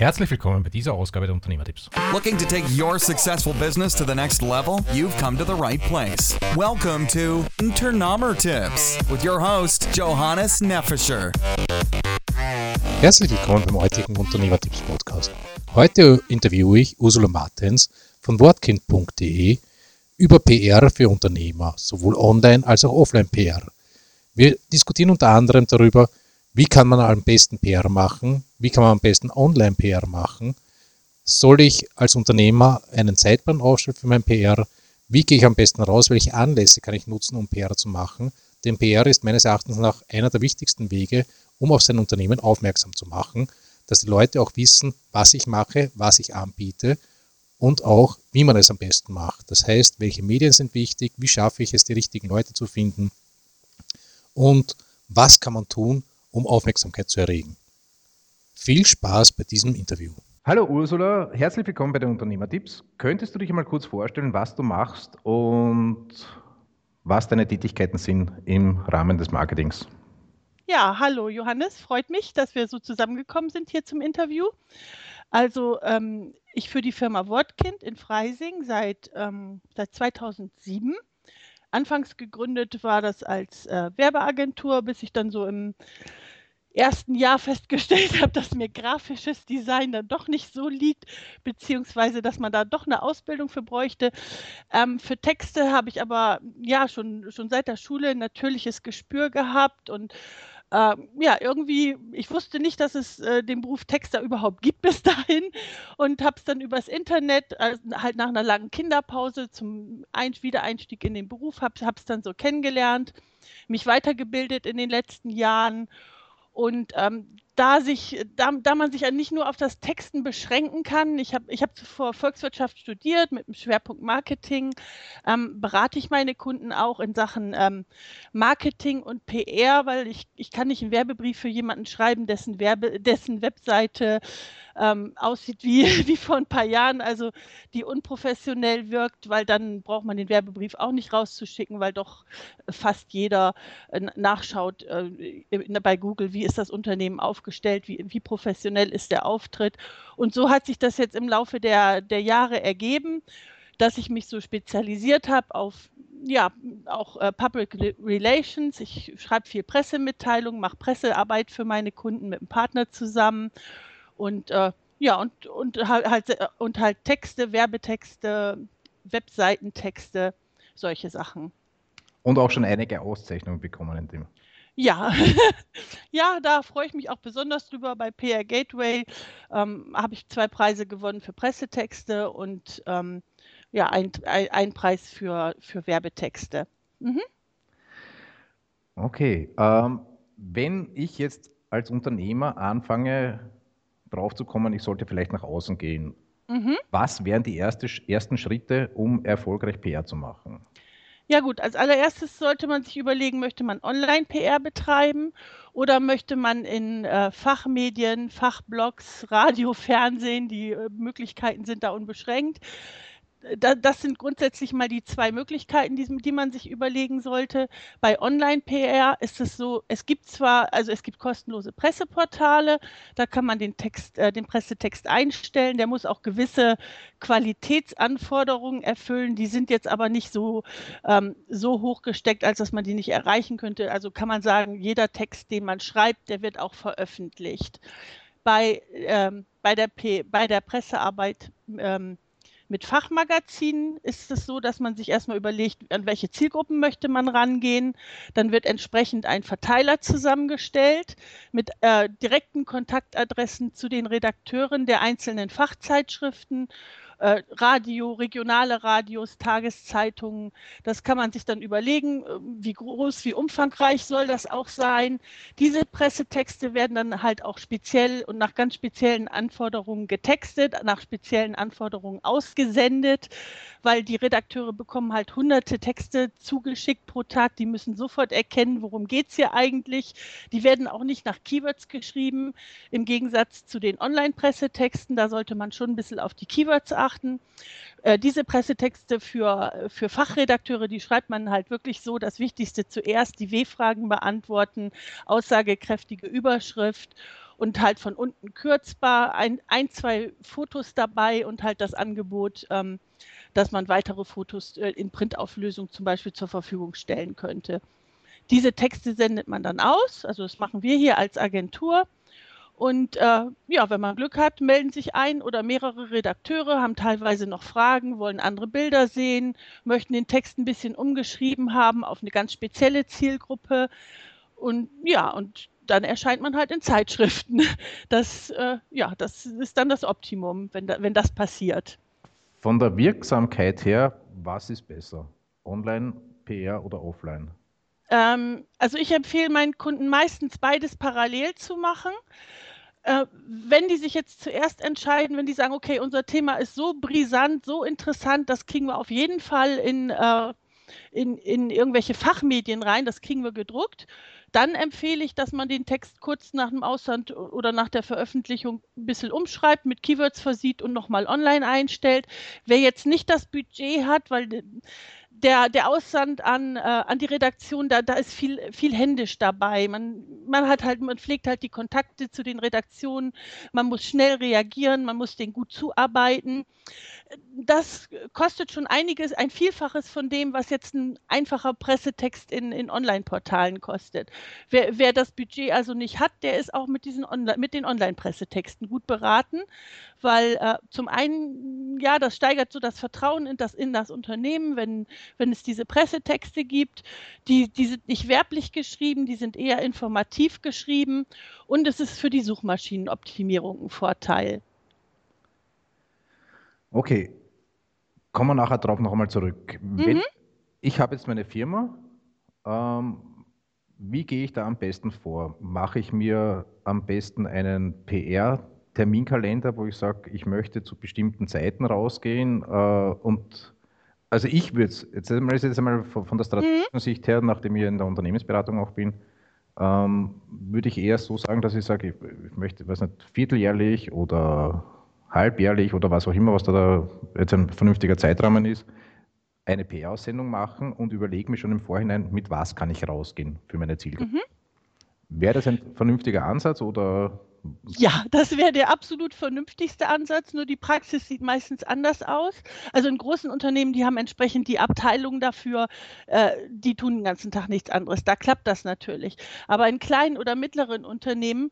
Herzlich willkommen bei dieser Ausgabe der Unternehmertipps. Looking to take your successful business to the next level? You've come to the right place. Welcome to Unternehmertipps with your host Johannes Neffischer. Herzlich willkommen beim heutigen Unternehmertipps Podcast. Heute interviewe ich Ursula Martens von wortkind.de über PR für Unternehmer, sowohl online als auch offline PR. Wir diskutieren unter anderem darüber, wie kann man am besten PR machen? Wie kann man am besten Online-PR machen? Soll ich als Unternehmer einen Zeitplan aufstellen für mein PR? Wie gehe ich am besten raus? Welche Anlässe kann ich nutzen, um PR zu machen? Denn PR ist meines Erachtens nach einer der wichtigsten Wege, um auf sein Unternehmen aufmerksam zu machen, dass die Leute auch wissen, was ich mache, was ich anbiete und auch, wie man es am besten macht. Das heißt, welche Medien sind wichtig, wie schaffe ich es, die richtigen Leute zu finden und was kann man tun, um Aufmerksamkeit zu erregen. Viel Spaß bei diesem Interview. Hallo Ursula, herzlich willkommen bei den Unternehmertipps. Könntest du dich einmal kurz vorstellen, was du machst und was deine Tätigkeiten sind im Rahmen des Marketings? Ja, hallo Johannes, freut mich, dass wir so zusammengekommen sind hier zum Interview. Also ähm, ich für die Firma Wortkind in Freising seit, ähm, seit 2007 Anfangs gegründet war das als äh, Werbeagentur, bis ich dann so im ersten Jahr festgestellt habe, dass mir grafisches Design dann doch nicht so liegt, beziehungsweise dass man da doch eine Ausbildung für bräuchte. Ähm, für Texte habe ich aber ja schon, schon seit der Schule ein natürliches Gespür gehabt und äh, ja, irgendwie, ich wusste nicht, dass es äh, den Beruf Texter überhaupt gibt bis dahin und habe es dann übers Internet, äh, halt nach einer langen Kinderpause zum Ein Wiedereinstieg in den Beruf, habe es dann so kennengelernt, mich weitergebildet in den letzten Jahren und ähm, da, sich, da, da man sich ja nicht nur auf das Texten beschränken kann, ich habe ich hab zuvor Volkswirtschaft studiert mit dem Schwerpunkt Marketing, ähm, berate ich meine Kunden auch in Sachen ähm, Marketing und PR, weil ich, ich kann nicht einen Werbebrief für jemanden schreiben, dessen, Werbe, dessen Webseite ähm, aussieht wie, wie vor ein paar Jahren, also die unprofessionell wirkt, weil dann braucht man den Werbebrief auch nicht rauszuschicken, weil doch fast jeder äh, nachschaut äh, bei Google, wie ist das Unternehmen aufgestellt, wie, wie professionell ist der Auftritt. Und so hat sich das jetzt im Laufe der, der Jahre ergeben dass ich mich so spezialisiert habe auf ja, auch äh, Public Relations. Ich schreibe viel Pressemitteilungen, mache Pressearbeit für meine Kunden mit einem Partner zusammen und äh, ja, und, und halt, äh, und halt Texte, Werbetexte, Webseitentexte, solche Sachen. Und auch schon einige Auszeichnungen bekommen in dem. Ja, ja, da freue ich mich auch besonders drüber. Bei PR Gateway ähm, habe ich zwei Preise gewonnen für Pressetexte und ähm, ja, ein, ein, ein, Preis für, für Werbetexte. Mhm. Okay, ähm, wenn ich jetzt als Unternehmer anfange, drauf zu kommen, ich sollte vielleicht nach außen gehen. Mhm. Was wären die erste, ersten Schritte, um erfolgreich PR zu machen? Ja gut, als allererstes sollte man sich überlegen, möchte man Online-PR betreiben oder möchte man in äh, Fachmedien, Fachblogs, Radio, Fernsehen, die äh, Möglichkeiten sind da unbeschränkt, da, das sind grundsätzlich mal die zwei Möglichkeiten, die, die man sich überlegen sollte. Bei Online-PR ist es so, es gibt zwar, also es gibt kostenlose Presseportale, da kann man den Text, äh, den Pressetext einstellen, der muss auch gewisse Qualitätsanforderungen erfüllen, die sind jetzt aber nicht so, ähm, so hoch gesteckt, als dass man die nicht erreichen könnte. Also kann man sagen, jeder Text, den man schreibt, der wird auch veröffentlicht. Bei, ähm, bei, der, P bei der Pressearbeit ähm, mit Fachmagazinen ist es so, dass man sich erstmal überlegt, an welche Zielgruppen möchte man rangehen. Dann wird entsprechend ein Verteiler zusammengestellt mit äh, direkten Kontaktadressen zu den Redakteuren der einzelnen Fachzeitschriften äh, Radio, regionale Radios, Tageszeitungen. Das kann man sich dann überlegen, äh, wie groß, wie umfangreich soll das auch sein. Diese Pressetexte werden dann halt auch speziell und nach ganz speziellen Anforderungen getextet, nach speziellen Anforderungen ausgesendet, weil die Redakteure bekommen halt hunderte Texte zugeschickt pro Tag. Die müssen sofort erkennen, worum geht es hier eigentlich. Die werden auch nicht nach Keywords geschrieben, im Gegensatz zu den Online-Pressetexten. Da sollte man schon ein bisschen auf die Keywords achten beachten. Äh, diese Pressetexte für, für Fachredakteure, die schreibt man halt wirklich so, das Wichtigste zuerst, die W-Fragen beantworten, aussagekräftige Überschrift und halt von unten kürzbar, ein, ein zwei Fotos dabei und halt das Angebot, ähm, dass man weitere Fotos äh, in Printauflösung zum Beispiel zur Verfügung stellen könnte. Diese Texte sendet man dann aus, also das machen wir hier als Agentur. Und äh, ja, wenn man Glück hat, melden sich ein oder mehrere Redakteure, haben teilweise noch Fragen, wollen andere Bilder sehen, möchten den Text ein bisschen umgeschrieben haben auf eine ganz spezielle Zielgruppe. Und ja, und dann erscheint man halt in Zeitschriften. Das, äh, ja, das ist dann das Optimum, wenn, da, wenn das passiert. Von der Wirksamkeit her, was ist besser? Online, PR oder offline? Ähm, also ich empfehle meinen Kunden meistens beides parallel zu machen. Äh, wenn die sich jetzt zuerst entscheiden, wenn die sagen, okay, unser Thema ist so brisant, so interessant, das kriegen wir auf jeden Fall in, äh, in, in irgendwelche Fachmedien rein, das kriegen wir gedruckt, dann empfehle ich, dass man den Text kurz nach dem Aussand oder nach der Veröffentlichung ein bisschen umschreibt, mit Keywords versieht und nochmal online einstellt. Wer jetzt nicht das Budget hat, weil der, der Aussand an, äh, an die Redaktion, da, da ist viel, viel händisch dabei. Man, man hat halt, man pflegt halt die Kontakte zu den Redaktionen, man muss schnell reagieren, man muss denen gut zuarbeiten. Das kostet schon einiges, ein Vielfaches von dem, was jetzt ein einfacher Pressetext in, in Online-Portalen kostet. Wer, wer das Budget also nicht hat, der ist auch mit, diesen Online, mit den Online-Pressetexten gut beraten, weil äh, zum einen, ja, das steigert so das Vertrauen in das, in das Unternehmen, wenn, wenn es diese Pressetexte gibt. Die, die sind nicht werblich geschrieben, die sind eher informativ geschrieben und es ist für die Suchmaschinenoptimierung ein Vorteil. Okay, kommen wir nachher darauf noch einmal zurück. Mhm. Ich habe jetzt meine Firma, ähm, wie gehe ich da am besten vor? Mache ich mir am besten einen PR-Terminkalender, wo ich sage, ich möchte zu bestimmten Zeiten rausgehen äh, und also ich würde es, jetzt einmal, jetzt einmal von der strategischen mhm. Sicht her, nachdem ich in der Unternehmensberatung auch bin, ähm, würde ich eher so sagen, dass ich sage, ich, ich möchte, weiß nicht, vierteljährlich oder halbjährlich oder was auch immer, was da, da jetzt ein vernünftiger Zeitrahmen ist, eine PR-Aussendung machen und überlege mir schon im Vorhinein, mit was kann ich rausgehen für meine Zielgruppe. Mhm. Wäre das ein vernünftiger Ansatz oder ja, das wäre der absolut vernünftigste Ansatz, nur die Praxis sieht meistens anders aus. Also in großen Unternehmen, die haben entsprechend die Abteilung dafür, äh, die tun den ganzen Tag nichts anderes. Da klappt das natürlich. Aber in kleinen oder mittleren Unternehmen,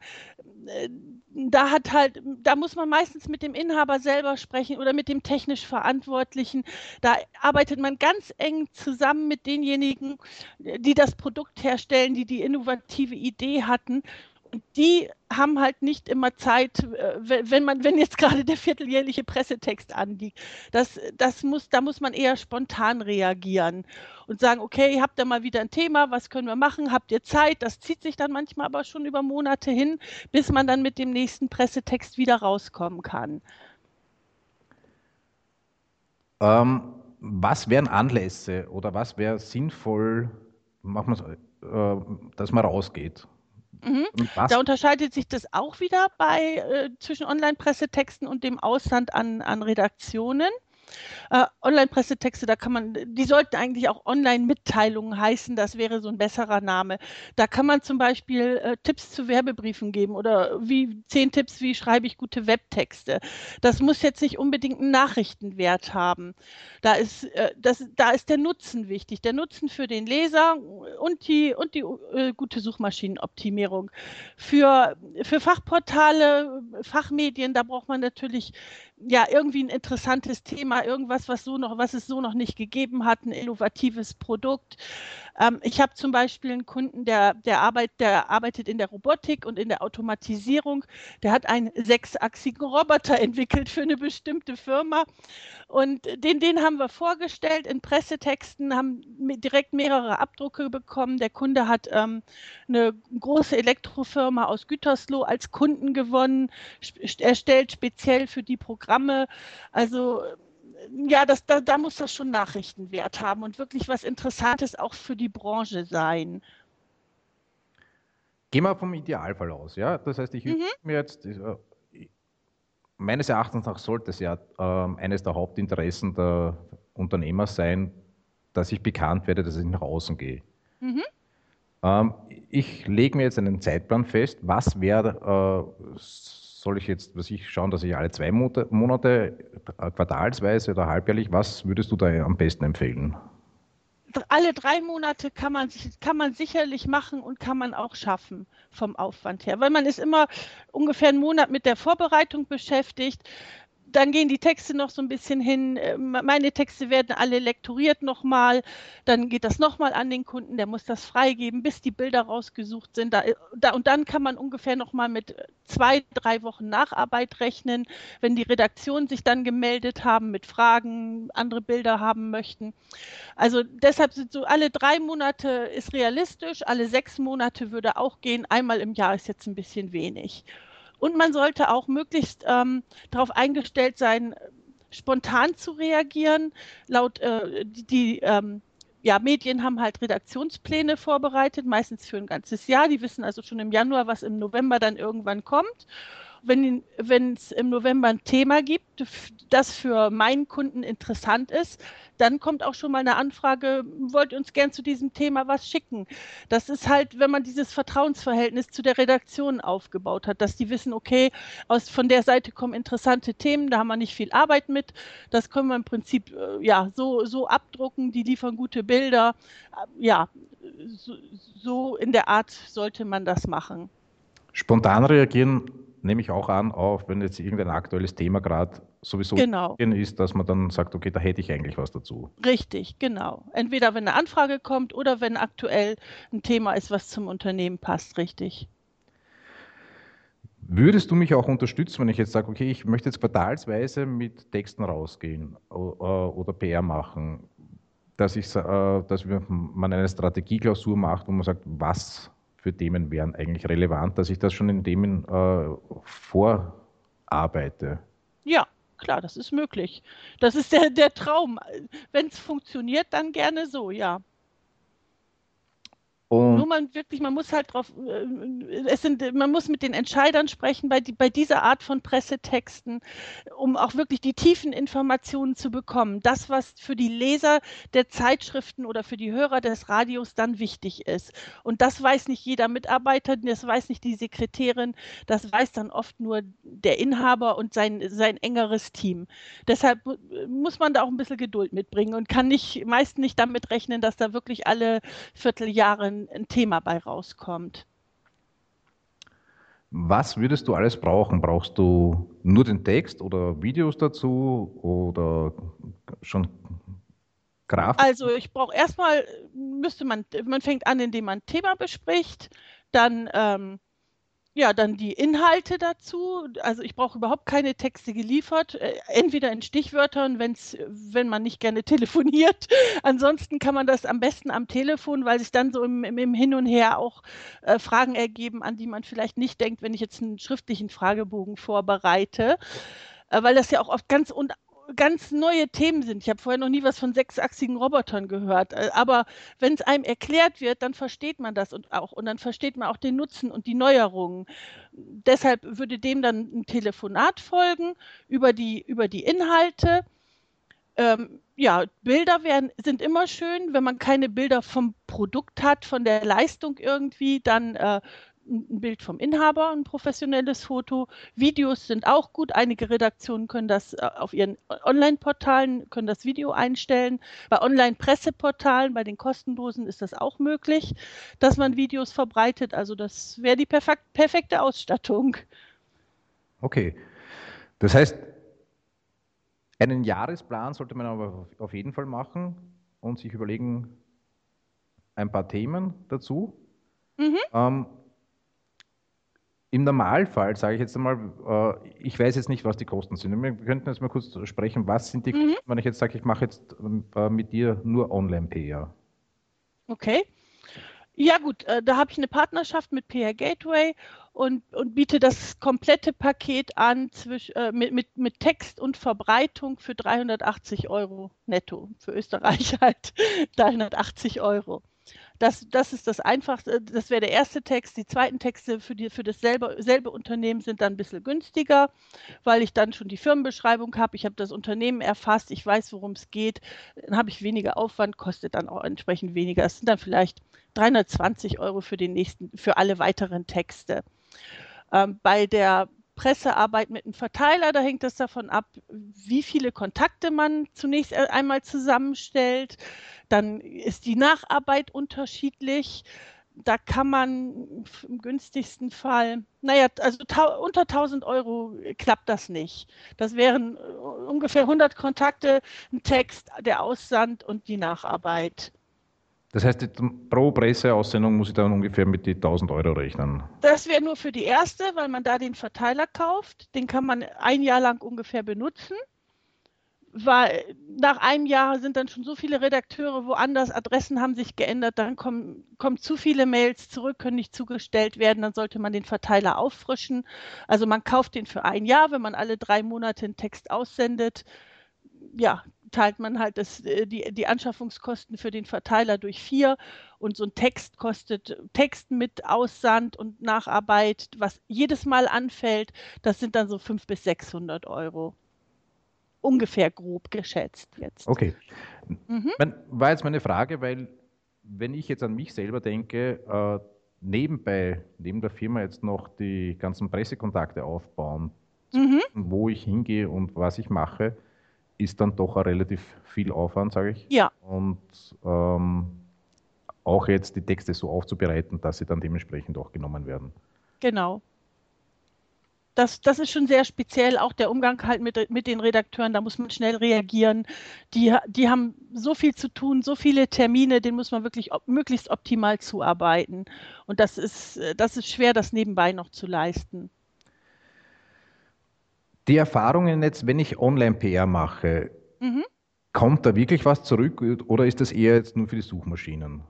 äh, da hat halt, da muss man meistens mit dem Inhaber selber sprechen oder mit dem technisch Verantwortlichen. Da arbeitet man ganz eng zusammen mit denjenigen, die das Produkt herstellen, die die innovative Idee hatten die haben halt nicht immer Zeit, äh, wenn man, wenn jetzt gerade der vierteljährliche Pressetext anliegt. Das, das muss, da muss man eher spontan reagieren und sagen, okay, habt ihr mal wieder ein Thema, was können wir machen? Habt ihr Zeit? Das zieht sich dann manchmal aber schon über Monate hin, bis man dann mit dem nächsten Pressetext wieder rauskommen kann. Ähm, was wären Anlässe oder was wäre sinnvoll, machen äh, dass man rausgeht? Mhm. Da unterscheidet sich das auch wieder bei äh, zwischen Online-Pressetexten und dem Ausland an, an Redaktionen. Äh, Online-Pressetexte, da kann man, die sollten eigentlich auch Online-Mitteilungen heißen, das wäre so ein besserer Name. Da kann man zum Beispiel äh, Tipps zu Werbebriefen geben oder wie zehn Tipps, wie schreibe ich gute Webtexte. Das muss jetzt nicht unbedingt einen Nachrichtenwert haben. Da ist, äh, das, da ist der Nutzen wichtig, der Nutzen für den Leser und die, und die äh, gute Suchmaschinenoptimierung. Für, für Fachportale, Fachmedien, da braucht man natürlich ja irgendwie ein interessantes Thema, irgendwas, was so noch, was es so noch nicht gegeben hat, ein innovatives Produkt. Ähm, ich habe zum Beispiel einen Kunden, der, der, arbeit, der arbeitet in der Robotik und in der Automatisierung. Der hat einen sechsachsigen Roboter entwickelt für eine bestimmte Firma. Und den, den haben wir vorgestellt in Pressetexten, haben direkt mehrere Abdrucke bekommen. Der Kunde hat ähm, eine große Elektrofirma aus Gütersloh als Kunden gewonnen, erstellt speziell für die Programme. Also ja, das, da, da muss das schon Nachrichtenwert haben und wirklich was Interessantes auch für die Branche sein. Gehen wir vom Idealfall aus, ja. Das heißt, ich mhm. mir jetzt, äh, meines Erachtens nach sollte es ja äh, eines der Hauptinteressen der Unternehmer sein, dass ich bekannt werde, dass ich nach außen gehe. Mhm. Ähm, ich lege mir jetzt einen Zeitplan fest, was wäre, äh, soll ich jetzt, was ich schauen, dass ich alle zwei Monate, äh, quartalsweise oder halbjährlich, was würdest du da am besten empfehlen? alle drei Monate kann man, kann man sicherlich machen und kann man auch schaffen vom Aufwand her, weil man ist immer ungefähr einen Monat mit der Vorbereitung beschäftigt dann gehen die Texte noch so ein bisschen hin. Äh, meine Texte werden alle lektoriert nochmal. Dann geht das nochmal an den Kunden, der muss das freigeben, bis die Bilder rausgesucht sind. Da, da, und dann kann man ungefähr nochmal mit zwei, drei Wochen Nacharbeit rechnen, wenn die Redaktionen sich dann gemeldet haben mit Fragen, andere Bilder haben möchten. Also deshalb sind so alle drei Monate ist realistisch, alle sechs Monate würde auch gehen. Einmal im Jahr ist jetzt ein bisschen wenig. Und man sollte auch möglichst ähm, darauf eingestellt sein, spontan zu reagieren. Laut äh, die, ähm, ja, Medien haben halt Redaktionspläne vorbereitet, meistens für ein ganzes Jahr. Die wissen also schon im Januar, was im November dann irgendwann kommt wenn es im November ein Thema gibt, das für meinen Kunden interessant ist, dann kommt auch schon mal eine Anfrage, wollt ihr uns gern zu diesem Thema was schicken? Das ist halt, wenn man dieses Vertrauensverhältnis zu der Redaktion aufgebaut hat, dass die wissen, okay, aus, von der Seite kommen interessante Themen, da haben wir nicht viel Arbeit mit, das können wir im Prinzip äh, ja, so, so abdrucken, die liefern gute Bilder. Ja, so, so in der Art sollte man das machen. Spontan reagieren nehme ich auch an, auf, wenn jetzt irgendein aktuelles Thema gerade sowieso genau. ist, dass man dann sagt, okay, da hätte ich eigentlich was dazu. Richtig, genau. Entweder wenn eine Anfrage kommt oder wenn aktuell ein Thema ist, was zum Unternehmen passt, richtig. Würdest du mich auch unterstützen, wenn ich jetzt sage, okay, ich möchte jetzt quartalsweise mit Texten rausgehen oder PR machen, dass, ich, äh, dass man eine Strategieklausur macht, wo man sagt, was für Themen wären eigentlich relevant, dass ich das schon in Themen äh, vorarbeite? Ja, klar, das ist möglich. Das ist der, der Traum. Wenn es funktioniert, dann gerne so, ja. Man wirklich, man muss halt drauf, äh, es sind, man muss mit den Entscheidern sprechen bei, bei dieser Art von Pressetexten, um auch wirklich die tiefen Informationen zu bekommen. Das, was für die Leser der Zeitschriften oder für die Hörer des Radios dann wichtig ist. Und das weiß nicht jeder Mitarbeiter, das weiß nicht die Sekretärin, das weiß dann oft nur der Inhaber und sein, sein engeres Team. Deshalb muss man da auch ein bisschen Geduld mitbringen und kann nicht, meist nicht damit rechnen, dass da wirklich alle Vierteljahre ein, Thema bei rauskommt. Was würdest du alles brauchen? Brauchst du nur den Text oder Videos dazu oder schon Grafik? Also ich brauche erstmal, müsste man, man fängt an, indem man ein Thema bespricht, dann ähm, ja, dann die Inhalte dazu. Also ich brauche überhaupt keine Texte geliefert, äh, entweder in Stichwörtern, wenn's, wenn man nicht gerne telefoniert. Ansonsten kann man das am besten am Telefon, weil sich dann so im, im Hin und Her auch äh, Fragen ergeben, an die man vielleicht nicht denkt, wenn ich jetzt einen schriftlichen Fragebogen vorbereite. Äh, weil das ja auch oft ganz un ganz neue Themen sind. Ich habe vorher noch nie was von sechsachsigen Robotern gehört. Äh, aber wenn es einem erklärt wird, dann versteht man das und auch und dann versteht man auch den Nutzen und die Neuerungen. Deshalb würde dem dann ein Telefonat folgen über die über die Inhalte. Ähm, ja, Bilder werden, sind immer schön. Wenn man keine Bilder vom Produkt hat, von der Leistung irgendwie, dann äh, ein Bild vom Inhaber, ein professionelles Foto. Videos sind auch gut. Einige Redaktionen können das äh, auf ihren Online-Portalen, können das Video einstellen. Bei Online-Presseportalen, bei den kostenlosen ist das auch möglich, dass man Videos verbreitet. Also das wäre die perfek perfekte Ausstattung. Okay. Das heißt, einen Jahresplan sollte man aber auf jeden Fall machen und sich überlegen, ein paar Themen dazu. Mhm. Ähm, im Normalfall, sage ich jetzt einmal, äh, ich weiß jetzt nicht, was die Kosten sind. Wir könnten jetzt mal kurz sprechen, was sind die mhm. Kosten, wenn ich jetzt sage, ich mache jetzt äh, mit dir nur Online-PR? Okay. Ja gut, äh, da habe ich eine Partnerschaft mit PR Gateway und, und biete das komplette Paket an zwisch, äh, mit, mit, mit Text und Verbreitung für 380 Euro netto. Für Österreich halt 380 Euro. Das, das ist das Einfachste. Das wäre der erste Text. Die zweiten Texte für, die, für dasselbe selbe Unternehmen sind dann ein bisschen günstiger, weil ich dann schon die Firmenbeschreibung habe. Ich habe das Unternehmen erfasst. Ich weiß, worum es geht. Dann habe ich weniger Aufwand, kostet dann auch entsprechend weniger. Es sind dann vielleicht 320 Euro für, den nächsten, für alle weiteren Texte. Ähm, bei der Pressearbeit mit einem Verteiler, da hängt es davon ab, wie viele Kontakte man zunächst einmal zusammenstellt. Dann ist die Nacharbeit unterschiedlich. Da kann man im günstigsten Fall, naja, also unter 1000 Euro klappt das nicht. Das wären äh, ungefähr 100 Kontakte, ein Text, der Aussand und die Nacharbeit. Das heißt, pro Presseaussendung muss ich dann ungefähr mit die 1000 Euro rechnen. Das wäre nur für die erste, weil man da den Verteiler kauft. Den kann man ein Jahr lang ungefähr benutzen. Weil nach einem Jahr sind dann schon so viele Redakteure woanders, Adressen haben sich geändert, dann kommen, kommen zu viele Mails zurück, können nicht zugestellt werden, dann sollte man den Verteiler auffrischen. Also man kauft den für ein Jahr, wenn man alle drei Monate einen Text aussendet. Ja, teilt man halt das, äh, die, die Anschaffungskosten für den Verteiler durch vier und so ein Text kostet Text mit Aussand und Nacharbeit, was jedes Mal anfällt, das sind dann so 500 bis 600 Euro. Ungefähr grob geschätzt jetzt. Okay. Mhm. war jetzt meine Frage, weil wenn ich jetzt an mich selber denke, äh, nebenbei, neben der Firma jetzt noch die ganzen Pressekontakte aufbauen, mhm. wo ich hingehe und was ich mache, ist dann doch relativ viel Aufwand, sage ich. Ja. Und ähm, auch jetzt die Texte so aufzubereiten, dass sie dann dementsprechend auch genommen werden. Genau. Das, das ist schon sehr speziell, auch der Umgang halt mit, mit den Redakteuren, da muss man schnell reagieren. Die, die haben so viel zu tun, so viele Termine, denen muss man wirklich op möglichst optimal zuarbeiten. Und das ist, das ist schwer, das nebenbei noch zu leisten. Die Erfahrungen jetzt, wenn ich Online-PR mache, mhm. kommt da wirklich was zurück oder ist das eher jetzt nur für die Suchmaschinen?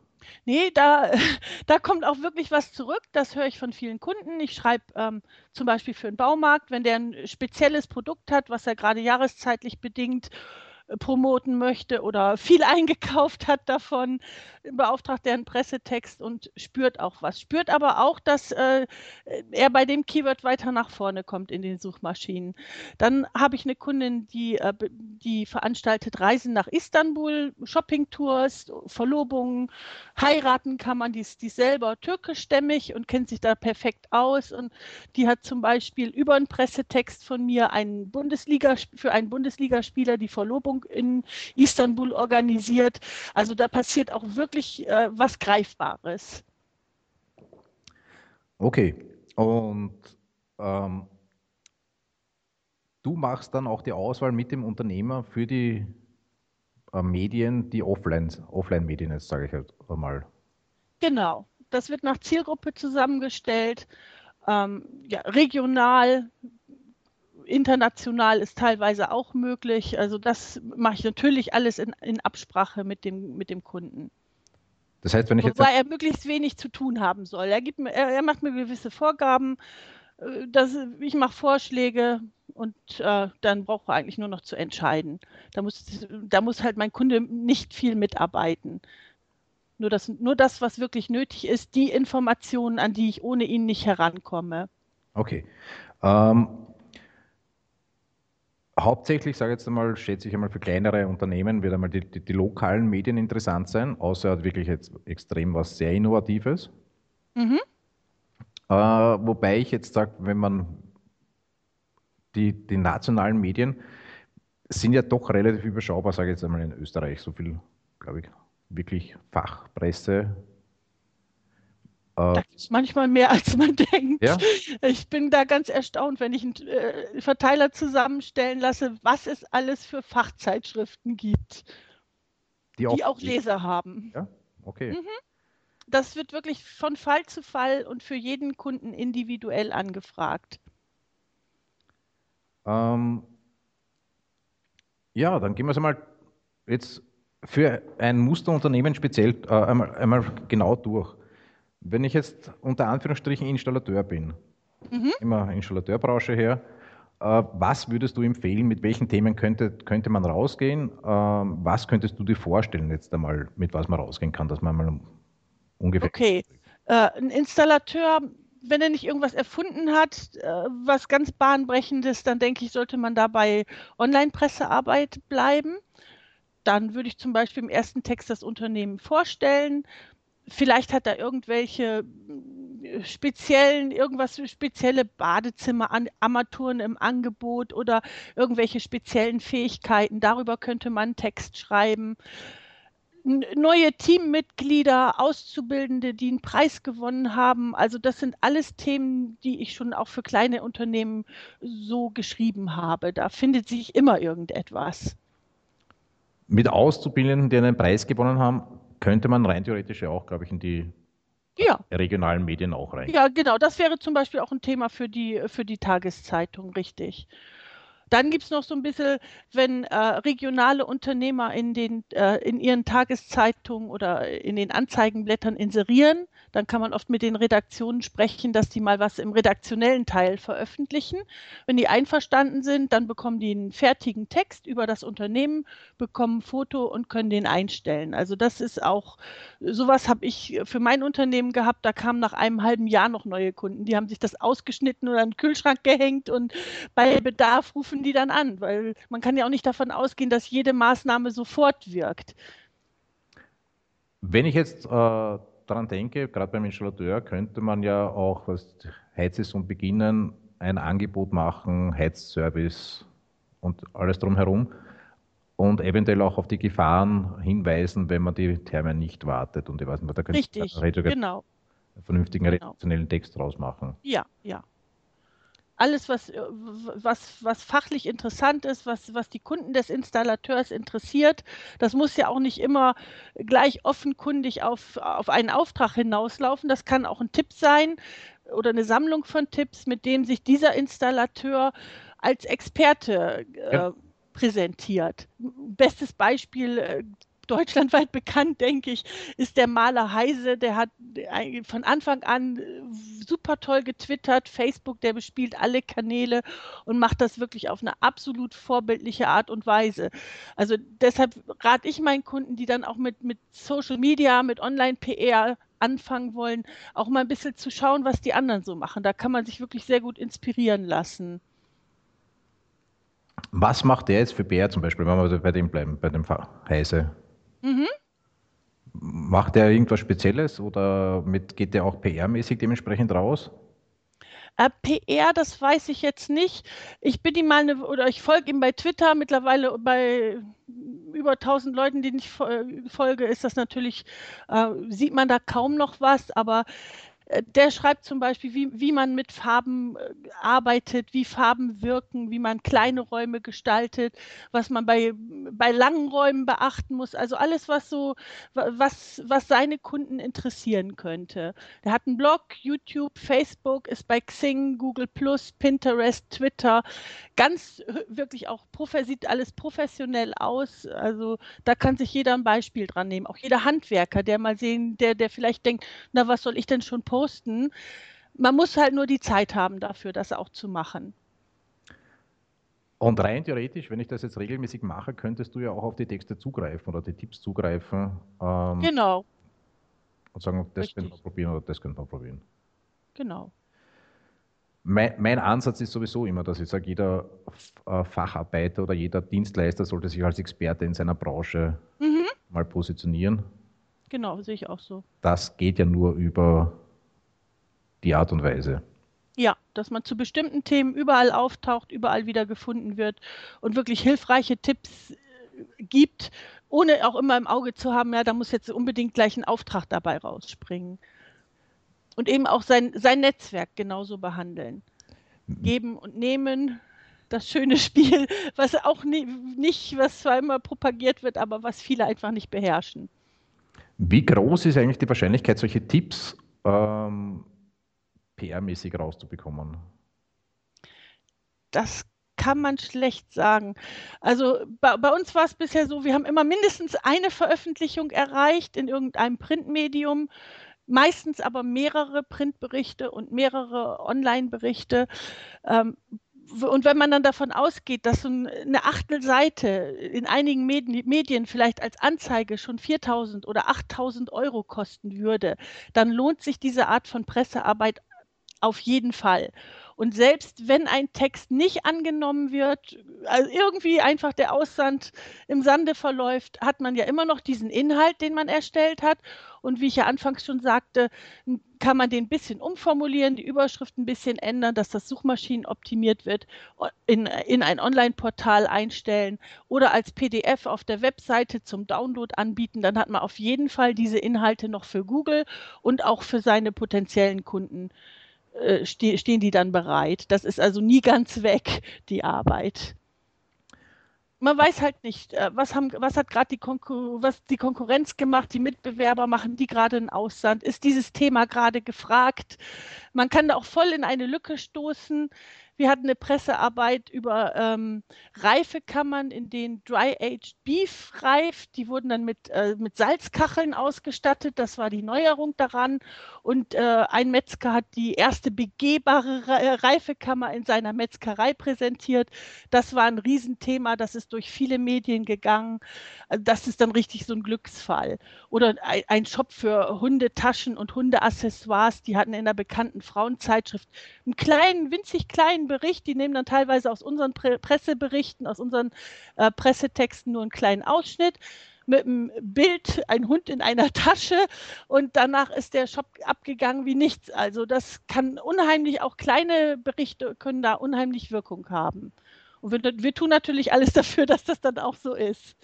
Nee, da, da kommt auch wirklich was zurück. Das höre ich von vielen Kunden. Ich schreibe ähm, zum Beispiel für einen Baumarkt, wenn der ein spezielles Produkt hat, was er gerade jahreszeitlich bedingt promoten möchte oder viel eingekauft hat davon, beauftragt er einen Pressetext und spürt auch was. Spürt aber auch, dass äh, er bei dem Keyword weiter nach vorne kommt in den Suchmaschinen. Dann habe ich eine Kundin, die, äh, die veranstaltet Reisen nach Istanbul, Shoppingtours, Verlobungen, heiraten kann man, die ist, die ist selber türkischstämmig und kennt sich da perfekt aus und die hat zum Beispiel über einen Pressetext von mir einen Bundesliga, für einen Bundesligaspieler die Verlobung Tagung in Istanbul organisiert. Also da passiert auch wirklich äh, was Greifbares. Okay. Und ähm, du machst dann auch die Auswahl mit dem Unternehmer für die äh, Medien, die offline, Offline-Medien jetzt, sage ich halt mal. Genau. Das wird nach Zielgruppe zusammengestellt. Ähm, ja, regional, international ist teilweise auch möglich. Also das mache ich natürlich alles in, in Absprache mit dem, mit dem Kunden. Das heißt, wenn ich jetzt. Wobei er möglichst wenig zu tun haben soll. Er, gibt, er, er macht mir gewisse Vorgaben. Äh, das, ich mache Vorschläge und äh, dann braucht er eigentlich nur noch zu entscheiden. Da muss, da muss halt mein Kunde nicht viel mitarbeiten. Nur das, nur das, was wirklich nötig ist, die Informationen, an die ich ohne ihn nicht herankomme. Okay. Ähm, Hauptsächlich, sage ich jetzt einmal, schätze ich einmal für kleinere Unternehmen wird einmal die, die, die lokalen Medien interessant sein, außer er hat wirklich jetzt extrem was sehr Innovatives. Mhm. Äh, wobei ich jetzt sage, wenn man die, die nationalen Medien sind ja doch relativ überschaubar, sage ich jetzt einmal in Österreich, so viel, glaube ich, wirklich Fachpresse das ist manchmal mehr, als man denkt. Ja? Ich bin da ganz erstaunt, wenn ich einen äh, Verteiler zusammenstellen lasse, was es alles für Fachzeitschriften gibt, die auch, die auch Leser haben. Ja, okay. Mhm. Das wird wirklich von Fall zu Fall und für jeden Kunden individuell angefragt. Ähm, ja, dann gehen wir es einmal jetzt für ein Musterunternehmen speziell äh, einmal, einmal genau durch. Wenn ich jetzt unter Anführungsstrichen Installateur bin, mhm. immer Installateurbranche her, äh, was würdest du empfehlen, mit welchen Themen könnte, könnte man rausgehen? Äh, was könntest du dir vorstellen jetzt einmal, mit was man rausgehen kann, dass man mal ungefähr. Okay. Äh, ein Installateur, wenn er nicht irgendwas erfunden hat, äh, was ganz bahnbrechendes, dann denke ich, sollte man da bei Online-Pressearbeit bleiben. Dann würde ich zum Beispiel im ersten Text das Unternehmen vorstellen. Vielleicht hat er irgendwelche äh, speziellen, irgendwas spezielle Badezimmerarmaturen im Angebot oder irgendwelche speziellen Fähigkeiten. Darüber könnte man Text schreiben neue Teammitglieder, Auszubildende, die einen Preis gewonnen haben. Also das sind alles Themen, die ich schon auch für kleine Unternehmen so geschrieben habe. Da findet sich immer irgendetwas. Mit Auszubildenden, die einen Preis gewonnen haben, könnte man rein theoretisch ja auch, glaube ich, in die ja. regionalen Medien auch rein. Ja, genau. Das wäre zum Beispiel auch ein Thema für die, für die Tageszeitung, richtig. Dann gibt es noch so ein bisschen, wenn äh, regionale Unternehmer in, den, äh, in ihren Tageszeitungen oder in den Anzeigenblättern inserieren, dann kann man oft mit den Redaktionen sprechen, dass die mal was im redaktionellen Teil veröffentlichen. Wenn die einverstanden sind, dann bekommen die einen fertigen Text über das Unternehmen, bekommen ein Foto und können den einstellen. Also das ist auch, sowas habe ich für mein Unternehmen gehabt, da kamen nach einem halben Jahr noch neue Kunden. Die haben sich das ausgeschnitten oder an den Kühlschrank gehängt und bei Bedarf rufen die dann an, weil man kann ja auch nicht davon ausgehen, dass jede Maßnahme sofort wirkt. Wenn ich jetzt äh daran denke, gerade beim Installateur könnte man ja auch, was Heizsaison beginnen, ein Angebot machen, Heizservice und alles drumherum und eventuell auch auf die Gefahren hinweisen, wenn man die Thermen nicht wartet. Und ich weiß nicht, da könnte Richtig, genau. einen vernünftigen genau. redaktionellen Text draus machen. Ja, ja alles, was, äh, was, was fachlich interessant ist, was, was die Kunden des Installateurs interessiert. Das muss ja auch nicht immer gleich offenkundig auf, auf einen Auftrag hinauslaufen. Das kann auch ein Tipp sein oder eine Sammlung von Tipps, mit dem sich dieser Installateur als Experte äh, ja. präsentiert. Bestes Beispiel äh, deutschlandweit bekannt, denke ich, ist der Maler Heise. Der hat von Anfang an äh, super toll getwittert. Facebook, der bespielt alle Kanäle und macht das wirklich auf eine absolut vorbildliche Art und Weise. Also deshalb rate ich meinen Kunden, die dann auch mit, mit Social Media, mit Online-PR anfangen wollen, auch mal ein bisschen zu schauen, was die anderen so machen. Da kann man sich wirklich sehr gut inspirieren lassen. Was macht der jetzt für PR zum Beispiel, wenn wir bei dem bleiben, bei dem Heise? Mhm. Macht er irgendwas Spezielles oder mit, geht er auch PR-mäßig dementsprechend raus? Äh, PR, das weiß ich jetzt nicht. Ich bin ihm mal eine, oder ich folge ihm bei Twitter. Mittlerweile bei über 1000 Leuten, denen ich folge, ist das natürlich, äh, sieht man da kaum noch was, aber der schreibt zum Beispiel, wie, wie man mit Farben äh, arbeitet, wie Farben wirken, wie man kleine Räume gestaltet, was man bei, bei langen Räumen beachten muss. Also alles, was so, was, was seine Kunden interessieren könnte. Der hat einen Blog, YouTube, Facebook, ist bei Xing, Google Pinterest, Twitter. Ganz wirklich auch, sieht alles professionell aus. Also da kann sich jeder ein Beispiel dran nehmen. Auch jeder Handwerker, der mal sehen, der, der vielleicht denkt, na, was soll ich denn schon posten? Posten. Man muss halt nur die Zeit haben dafür, das auch zu machen. Und rein theoretisch, wenn ich das jetzt regelmäßig mache, könntest du ja auch auf die Texte zugreifen oder die Tipps zugreifen. Ähm, genau. Und sagen, das Richtig. könnte man probieren oder das könnte man probieren. Genau. Mein, mein, Ansatz ist sowieso immer, dass ich sage, jeder äh, Facharbeiter oder jeder Dienstleister sollte sich als Experte in seiner Branche mhm. mal positionieren. Genau, sehe ich auch so. Das geht ja nur über die Art und Weise. Ja, dass man zu bestimmten Themen überall auftaucht, überall wieder gefunden wird und wirklich hilfreiche Tipps äh, gibt, ohne auch immer im Auge zu haben, ja, da muss jetzt unbedingt gleich ein Auftrag dabei rausspringen. Und eben auch sein, sein Netzwerk genauso behandeln. Geben und nehmen, das schöne Spiel, was auch nie, nicht, was zwar immer propagiert wird, aber was viele einfach nicht beherrschen. Wie groß ist eigentlich die Wahrscheinlichkeit, solche Tipps ähm, PR-mäßig rauszubekommen? Das kann man schlecht sagen. Also bei, bei uns war es bisher so, wir haben immer mindestens eine Veröffentlichung erreicht in irgendeinem Printmedium, meistens aber mehrere Printberichte und mehrere Online-Berichte. Ähm, und wenn man dann davon ausgeht, dass so eine Achtelseite in einigen Medien vielleicht als Anzeige schon 4.000 oder 8.000 Euro kosten würde, dann lohnt sich diese Art von Pressearbeit auf jeden Fall. Und selbst wenn ein Text nicht angenommen wird, also irgendwie einfach der Aussand im Sande verläuft, hat man ja immer noch diesen Inhalt, den man erstellt hat. Und wie ich ja anfangs schon sagte, kann man den ein bisschen umformulieren, die Überschrift ein bisschen ändern, dass das Suchmaschinen optimiert wird, in, in ein Online-Portal einstellen oder als PDF auf der Webseite zum Download anbieten. Dann hat man auf jeden Fall diese Inhalte noch für Google und auch für seine potenziellen Kunden äh, ste stehen die dann bereit. Das ist also nie ganz weg, die Arbeit. Man weiß halt nicht, äh, was, haben, was hat gerade die, Konkur die Konkurrenz gemacht, die Mitbewerber machen die gerade einen Aussand, ist dieses Thema gerade gefragt. Man kann da auch voll in eine Lücke stoßen. Wir hatten eine Pressearbeit über ähm, Reifekammern, in denen Dry-Aged Beef reift. Die wurden dann mit, äh, mit Salzkacheln ausgestattet. Das war die Neuerung daran. Und äh, ein Metzger hat die erste begehbare Reifekammer in seiner Metzgerei präsentiert. Das war ein Riesenthema. Das ist durch viele Medien gegangen. Also das ist dann richtig so ein Glücksfall. Oder ein, ein Shop für Hundetaschen und Hundeaccessoires. Die hatten in einer bekannten Frauenzeitschrift einen kleinen, winzig kleinen Bericht, die nehmen dann teilweise aus unseren Pre Presseberichten, aus unseren äh, Pressetexten nur einen kleinen Ausschnitt mit einem Bild, ein Hund in einer Tasche und danach ist der Shop abgegangen wie nichts. Also das kann unheimlich, auch kleine Berichte können da unheimlich Wirkung haben. Und wir, wir tun natürlich alles dafür, dass das dann auch so ist.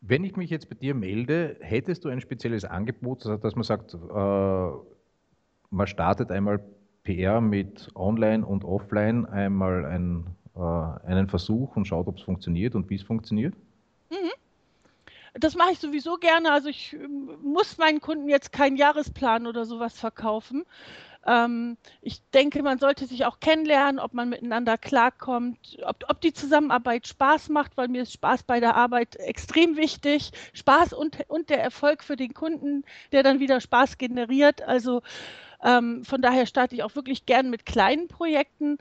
Wenn ich mich jetzt bei dir melde, hättest du ein spezielles Angebot, dass man sagt, äh, man startet einmal PR mit Online und Offline einmal ein, äh, einen Versuch und schaut, ob es funktioniert und wie es funktioniert? Mhm. Das mache ich sowieso gerne. Also ich ähm, muss meinen Kunden jetzt keinen Jahresplan oder sowas verkaufen. Ähm, ich denke, man sollte sich auch kennenlernen, ob man miteinander klarkommt, ob, ob, die Zusammenarbeit Spaß macht, weil mir ist Spaß bei der Arbeit extrem wichtig. Spaß und, und der Erfolg für den Kunden, der dann wieder Spaß generiert. Also ähm, von daher starte ich auch wirklich gern mit kleinen Projekten.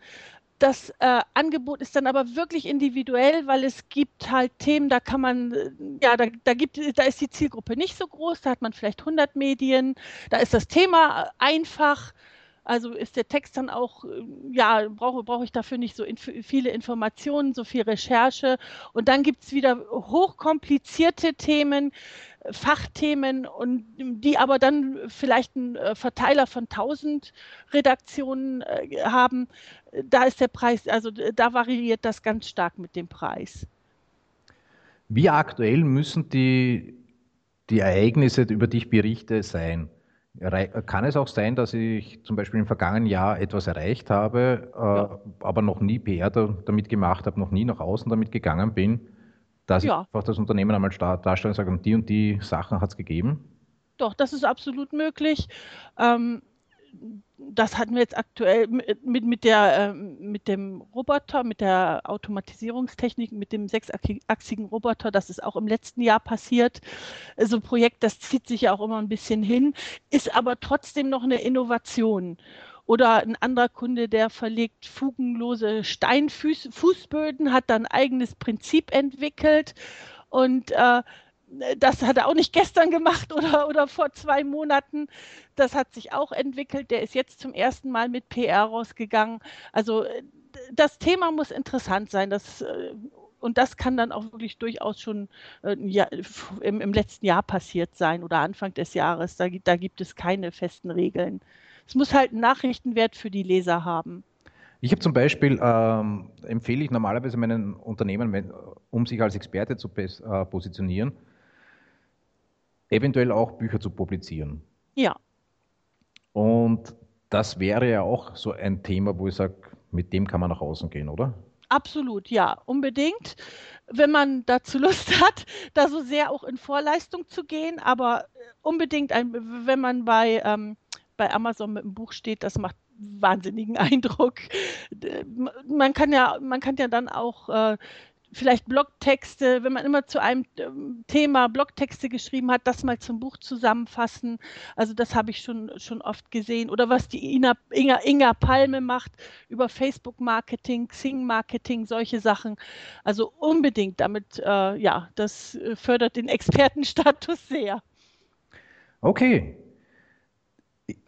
Das äh, Angebot ist dann aber wirklich individuell, weil es gibt halt Themen, da kann man, äh, ja, da, da, gibt, da ist die Zielgruppe nicht so groß, da hat man vielleicht 100 Medien, da ist das Thema einfach, also ist der Text dann auch, äh, ja, brauche, brauche ich dafür nicht so inf viele Informationen, so viel Recherche. Und dann gibt es wieder hochkomplizierte Themen, Fachthemen und die aber dann vielleicht einen äh, Verteiler von 1000 Redaktionen äh, haben, da ist der Preis, also da variiert das ganz stark mit dem Preis. Wie aktuell müssen die, die Ereignisse, über die ich berichte, sein? Kann es auch sein, dass ich zum Beispiel im vergangenen Jahr etwas erreicht habe, äh, ja. aber noch nie PR damit gemacht habe, noch nie nach außen damit gegangen bin? Dass ja. ich einfach das Unternehmen einmal darstelle und sage, die und die Sachen hat es gegeben? Doch, das ist absolut möglich. Ähm, das hatten wir jetzt aktuell mit, mit, der, äh, mit dem Roboter, mit der Automatisierungstechnik, mit dem sechsachsigen Roboter. Das ist auch im letzten Jahr passiert. So ein Projekt, das zieht sich ja auch immer ein bisschen hin, ist aber trotzdem noch eine Innovation. Oder ein anderer Kunde, der verlegt fugenlose Steinfußböden, hat dann ein eigenes Prinzip entwickelt und äh, das hat er auch nicht gestern gemacht oder, oder vor zwei Monaten. Das hat sich auch entwickelt. Der ist jetzt zum ersten Mal mit PR rausgegangen. Also das Thema muss interessant sein. Das, äh, und das kann dann auch wirklich durchaus schon äh, ja, im, im, letzten Jahr passiert sein oder Anfang des Jahres. Da, da gibt es keine festen Regeln es muss halt einen Nachrichtenwert für die Leser haben. Ich habe zum Beispiel, ähm, empfehle ich normalerweise meinen Unternehmen, um sich als Experte zu äh, positionieren, eventuell auch Bücher zu publizieren. Ja. Und das wäre ja auch so ein Thema, wo ich sage, mit dem kann man nach außen gehen, oder? Absolut, ja, unbedingt. Wenn man dazu Lust hat, da so sehr auch in Vorleistung zu gehen, aber unbedingt, ein, wenn man bei ähm, bei Amazon mit dem Buch steht, das macht wahnsinnigen Eindruck. Man kann ja, man kann ja dann auch äh, vielleicht Blogtexte, wenn man immer zu einem ähm, Thema Blogtexte geschrieben hat, das mal zum Buch zusammenfassen. Also das habe ich schon, schon oft gesehen. Oder was die Ina, Inga, Inga Palme macht über Facebook-Marketing, Xing-Marketing, solche Sachen. Also unbedingt damit, äh, ja, das äh, fördert den Expertenstatus sehr. Okay,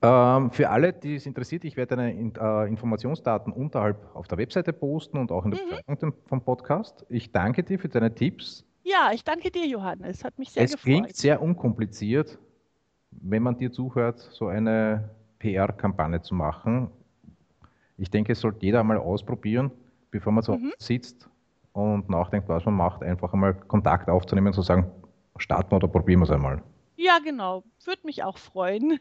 für alle, die es interessiert, ich werde eine äh, Informationsdaten unterhalb auf der Webseite posten und auch in der mhm. Beschreibung vom Podcast. Ich danke dir für deine Tipps. Ja, ich danke dir, Johannes. Hat mich sehr es gefreut. Es klingt sehr unkompliziert, wenn man dir zuhört, so eine PR-Kampagne zu machen. Ich denke, es sollte jeder einmal ausprobieren, bevor man so mhm. sitzt und nachdenkt, was man macht, einfach einmal Kontakt aufzunehmen und zu sagen, starten wir oder probieren wir es einmal. Ja, genau. Würde mich auch freuen.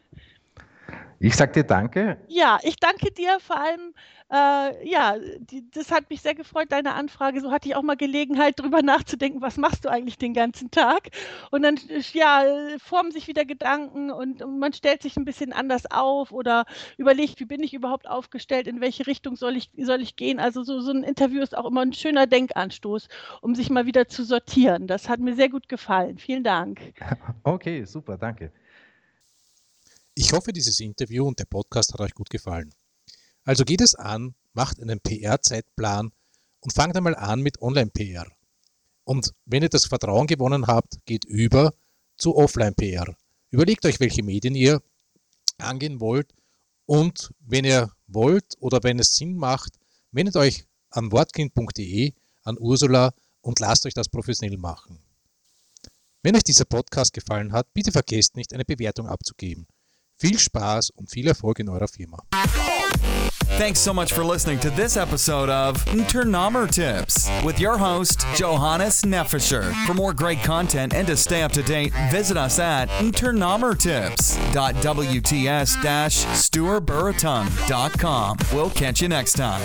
Ich sage dir danke. Ja, ich danke dir vor allem. Äh, ja, die, das hat mich sehr gefreut, deine Anfrage. So hatte ich auch mal Gelegenheit, darüber nachzudenken, was machst du eigentlich den ganzen Tag? Und dann ja, formen sich wieder Gedanken und, und man stellt sich ein bisschen anders auf oder überlegt, wie bin ich überhaupt aufgestellt, in welche Richtung soll ich, soll ich gehen? Also so, so ein Interview ist auch immer ein schöner Denkanstoß, um sich mal wieder zu sortieren. Das hat mir sehr gut gefallen. Vielen Dank. Okay, super, danke. Ich hoffe, dieses Interview und der Podcast hat euch gut gefallen. Also geht es an, macht einen PR-Zeitplan und fangt einmal an mit Online-PR. Und wenn ihr das Vertrauen gewonnen habt, geht über zu Offline-PR. Überlegt euch, welche Medien ihr angehen wollt und wenn ihr wollt oder wenn es Sinn macht, wendet euch an wortkind.de, an Ursula und lasst euch das professionell machen. Wenn euch dieser Podcast gefallen hat, bitte vergesst nicht, eine Bewertung abzugeben. Viel Spaß und viel Erfolg in eurer Firma. Thanks so much for listening to this episode of Turnomer Tips with your host, Johannes Neffischer. For more great content and to stay up to date, visit us at turnomertips.wts-stuarburritung.com. We'll catch you next time.